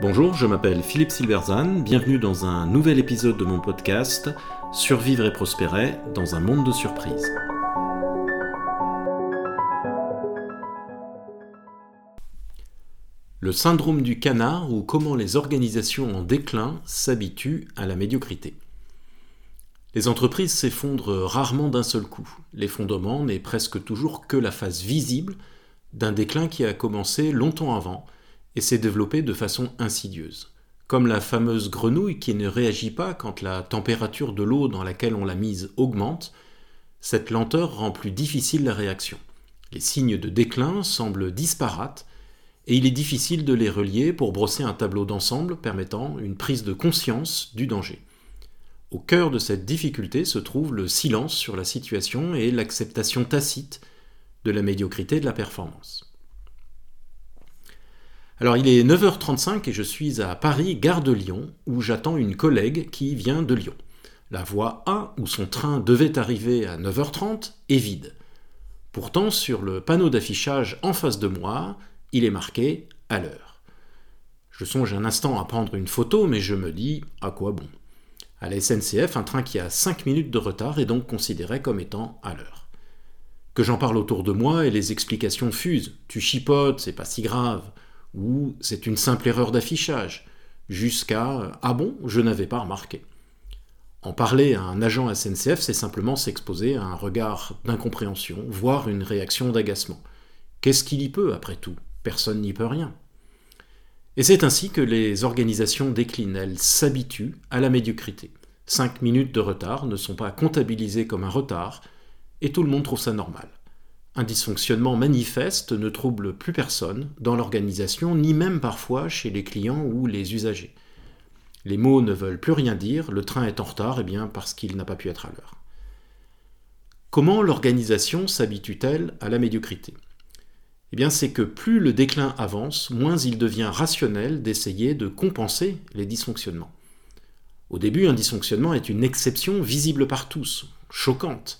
Bonjour, je m'appelle Philippe Silverzan, bienvenue dans un nouvel épisode de mon podcast Survivre et prospérer dans un monde de surprises. Le syndrome du canard ou comment les organisations en déclin s'habituent à la médiocrité. Les entreprises s'effondrent rarement d'un seul coup. L'effondrement n'est presque toujours que la phase visible d'un déclin qui a commencé longtemps avant et s'est développé de façon insidieuse. Comme la fameuse grenouille qui ne réagit pas quand la température de l'eau dans laquelle on l'a mise augmente, cette lenteur rend plus difficile la réaction. Les signes de déclin semblent disparates et il est difficile de les relier pour brosser un tableau d'ensemble permettant une prise de conscience du danger. Au cœur de cette difficulté se trouve le silence sur la situation et l'acceptation tacite de la médiocrité de la performance. Alors il est 9h35 et je suis à Paris, gare de Lyon, où j'attends une collègue qui vient de Lyon. La voie A, où son train devait arriver à 9h30, est vide. Pourtant, sur le panneau d'affichage en face de moi, il est marqué à l'heure. Je songe un instant à prendre une photo, mais je me dis à quoi bon? À la SNCF, un train qui a 5 minutes de retard est donc considéré comme étant à l'heure. Que j'en parle autour de moi et les explications fusent. Tu chipotes, c'est pas si grave ou c'est une simple erreur d'affichage, jusqu'à Ah bon, je n'avais pas remarqué. En parler à un agent SNCF, c'est simplement s'exposer à un regard d'incompréhension, voire une réaction d'agacement. Qu'est-ce qu'il y peut, après tout? Personne n'y peut rien. Et c'est ainsi que les organisations déclinent, elles s'habituent à la médiocrité. Cinq minutes de retard ne sont pas comptabilisées comme un retard, et tout le monde trouve ça normal. Un dysfonctionnement manifeste ne trouble plus personne dans l'organisation, ni même parfois chez les clients ou les usagers. Les mots ne veulent plus rien dire, le train est en retard, et eh bien parce qu'il n'a pas pu être à l'heure. Comment l'organisation s'habitue-t-elle à la médiocrité? Eh bien, c'est que plus le déclin avance, moins il devient rationnel d'essayer de compenser les dysfonctionnements. Au début, un dysfonctionnement est une exception visible par tous, choquante,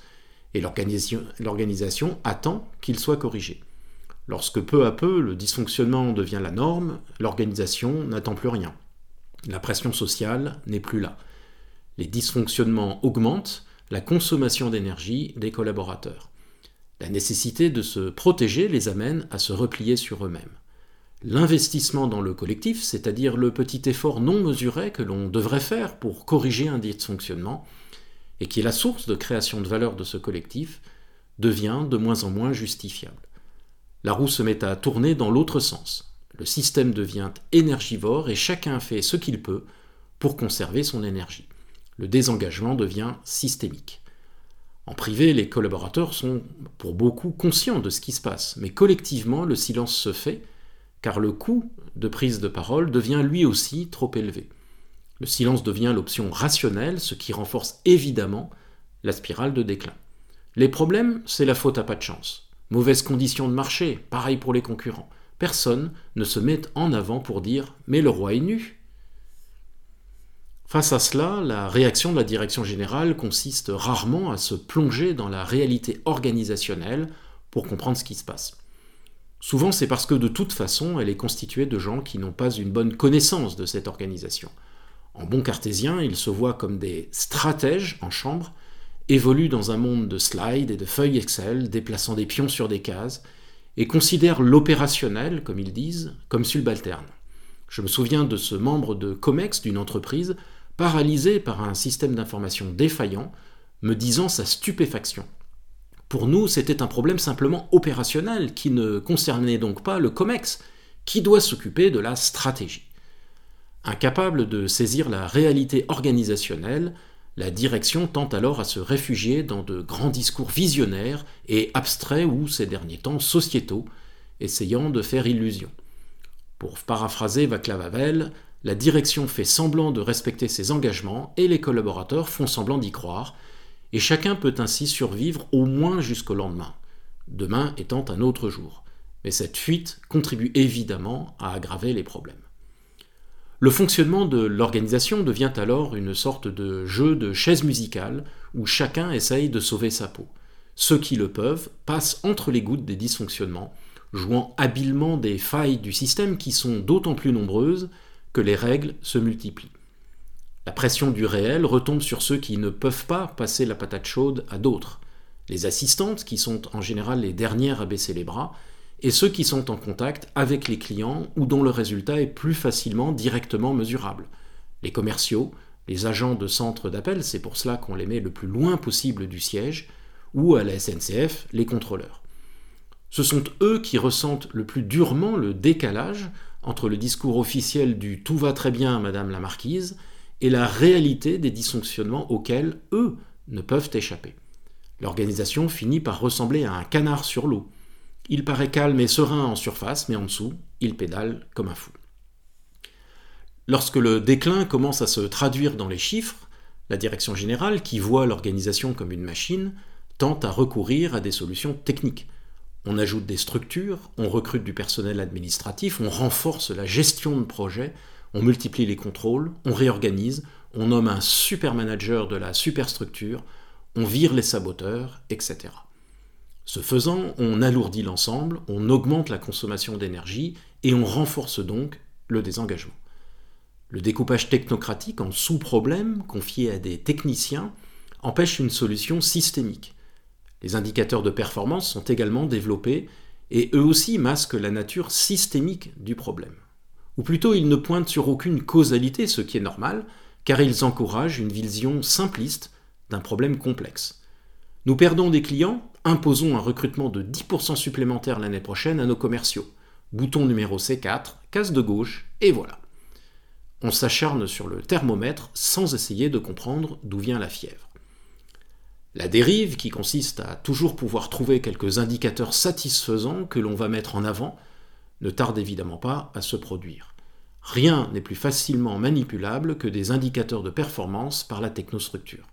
et l'organisation attend qu'il soit corrigé. Lorsque peu à peu le dysfonctionnement devient la norme, l'organisation n'attend plus rien. La pression sociale n'est plus là. Les dysfonctionnements augmentent la consommation d'énergie des collaborateurs. La nécessité de se protéger les amène à se replier sur eux-mêmes. L'investissement dans le collectif, c'est-à-dire le petit effort non mesuré que l'on devrait faire pour corriger un dysfonctionnement, et qui est la source de création de valeur de ce collectif, devient de moins en moins justifiable. La roue se met à tourner dans l'autre sens. Le système devient énergivore et chacun fait ce qu'il peut pour conserver son énergie. Le désengagement devient systémique. En privé, les collaborateurs sont pour beaucoup conscients de ce qui se passe, mais collectivement, le silence se fait, car le coût de prise de parole devient lui aussi trop élevé. Le silence devient l'option rationnelle, ce qui renforce évidemment la spirale de déclin. Les problèmes, c'est la faute à pas de chance. Mauvaises conditions de marché, pareil pour les concurrents. Personne ne se met en avant pour dire Mais le roi est nu. Face à cela, la réaction de la direction générale consiste rarement à se plonger dans la réalité organisationnelle pour comprendre ce qui se passe. Souvent, c'est parce que de toute façon, elle est constituée de gens qui n'ont pas une bonne connaissance de cette organisation. En bon cartésien, ils se voient comme des stratèges en chambre, évoluent dans un monde de slides et de feuilles Excel, déplaçant des pions sur des cases, et considèrent l'opérationnel, comme ils disent, comme subalterne. Je me souviens de ce membre de COMEX d'une entreprise, paralysé par un système d'information défaillant, me disant sa stupéfaction. Pour nous, c'était un problème simplement opérationnel qui ne concernait donc pas le COMEX, qui doit s'occuper de la stratégie. Incapable de saisir la réalité organisationnelle, la direction tente alors à se réfugier dans de grands discours visionnaires et abstraits ou, ces derniers temps, sociétaux, essayant de faire illusion. Pour paraphraser Václav Havel, la direction fait semblant de respecter ses engagements et les collaborateurs font semblant d'y croire, et chacun peut ainsi survivre au moins jusqu'au lendemain, demain étant un autre jour. Mais cette fuite contribue évidemment à aggraver les problèmes. Le fonctionnement de l'organisation devient alors une sorte de jeu de chaise musicale où chacun essaye de sauver sa peau. Ceux qui le peuvent passent entre les gouttes des dysfonctionnements, jouant habilement des failles du système qui sont d'autant plus nombreuses que les règles se multiplient. La pression du réel retombe sur ceux qui ne peuvent pas passer la patate chaude à d'autres, les assistantes qui sont en général les dernières à baisser les bras, et ceux qui sont en contact avec les clients ou dont le résultat est plus facilement directement mesurable, les commerciaux, les agents de centre d'appel, c'est pour cela qu'on les met le plus loin possible du siège, ou à la SNCF, les contrôleurs. Ce sont eux qui ressentent le plus durement le décalage entre le discours officiel du tout va très bien, Madame la Marquise, et la réalité des dysfonctionnements auxquels eux ne peuvent échapper. L'organisation finit par ressembler à un canard sur l'eau. Il paraît calme et serein en surface, mais en dessous, il pédale comme un fou. Lorsque le déclin commence à se traduire dans les chiffres, la direction générale, qui voit l'organisation comme une machine, tente à recourir à des solutions techniques. On ajoute des structures, on recrute du personnel administratif, on renforce la gestion de projet, on multiplie les contrôles, on réorganise, on nomme un super manager de la superstructure, on vire les saboteurs, etc. Ce faisant, on alourdit l'ensemble, on augmente la consommation d'énergie et on renforce donc le désengagement. Le découpage technocratique en sous-problèmes confiés à des techniciens empêche une solution systémique. Les indicateurs de performance sont également développés et eux aussi masquent la nature systémique du problème. Ou plutôt ils ne pointent sur aucune causalité, ce qui est normal, car ils encouragent une vision simpliste d'un problème complexe. Nous perdons des clients, imposons un recrutement de 10% supplémentaire l'année prochaine à nos commerciaux. Bouton numéro C4, case de gauche, et voilà on s'acharne sur le thermomètre sans essayer de comprendre d'où vient la fièvre. La dérive, qui consiste à toujours pouvoir trouver quelques indicateurs satisfaisants que l'on va mettre en avant, ne tarde évidemment pas à se produire. Rien n'est plus facilement manipulable que des indicateurs de performance par la technostructure.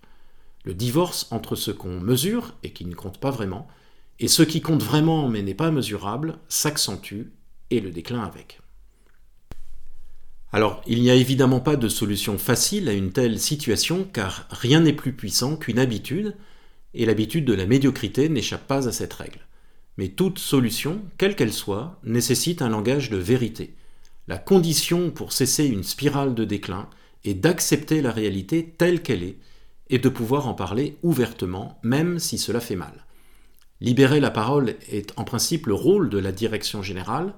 Le divorce entre ce qu'on mesure et qui ne compte pas vraiment, et ce qui compte vraiment mais n'est pas mesurable, s'accentue et le déclin avec. Alors, il n'y a évidemment pas de solution facile à une telle situation, car rien n'est plus puissant qu'une habitude, et l'habitude de la médiocrité n'échappe pas à cette règle. Mais toute solution, quelle qu'elle soit, nécessite un langage de vérité. La condition pour cesser une spirale de déclin est d'accepter la réalité telle qu'elle est, et de pouvoir en parler ouvertement, même si cela fait mal. Libérer la parole est en principe le rôle de la direction générale,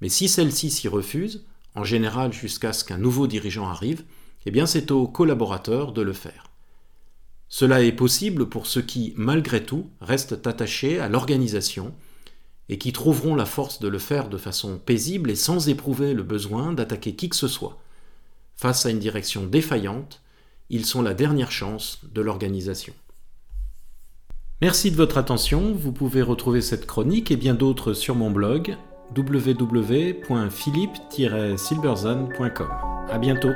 mais si celle-ci s'y refuse, en général jusqu'à ce qu'un nouveau dirigeant arrive, eh bien c'est aux collaborateurs de le faire. Cela est possible pour ceux qui, malgré tout, restent attachés à l'organisation et qui trouveront la force de le faire de façon paisible et sans éprouver le besoin d'attaquer qui que ce soit. Face à une direction défaillante, ils sont la dernière chance de l'organisation. Merci de votre attention, vous pouvez retrouver cette chronique et bien d'autres sur mon blog www.philippe-silberzone.com. À bientôt.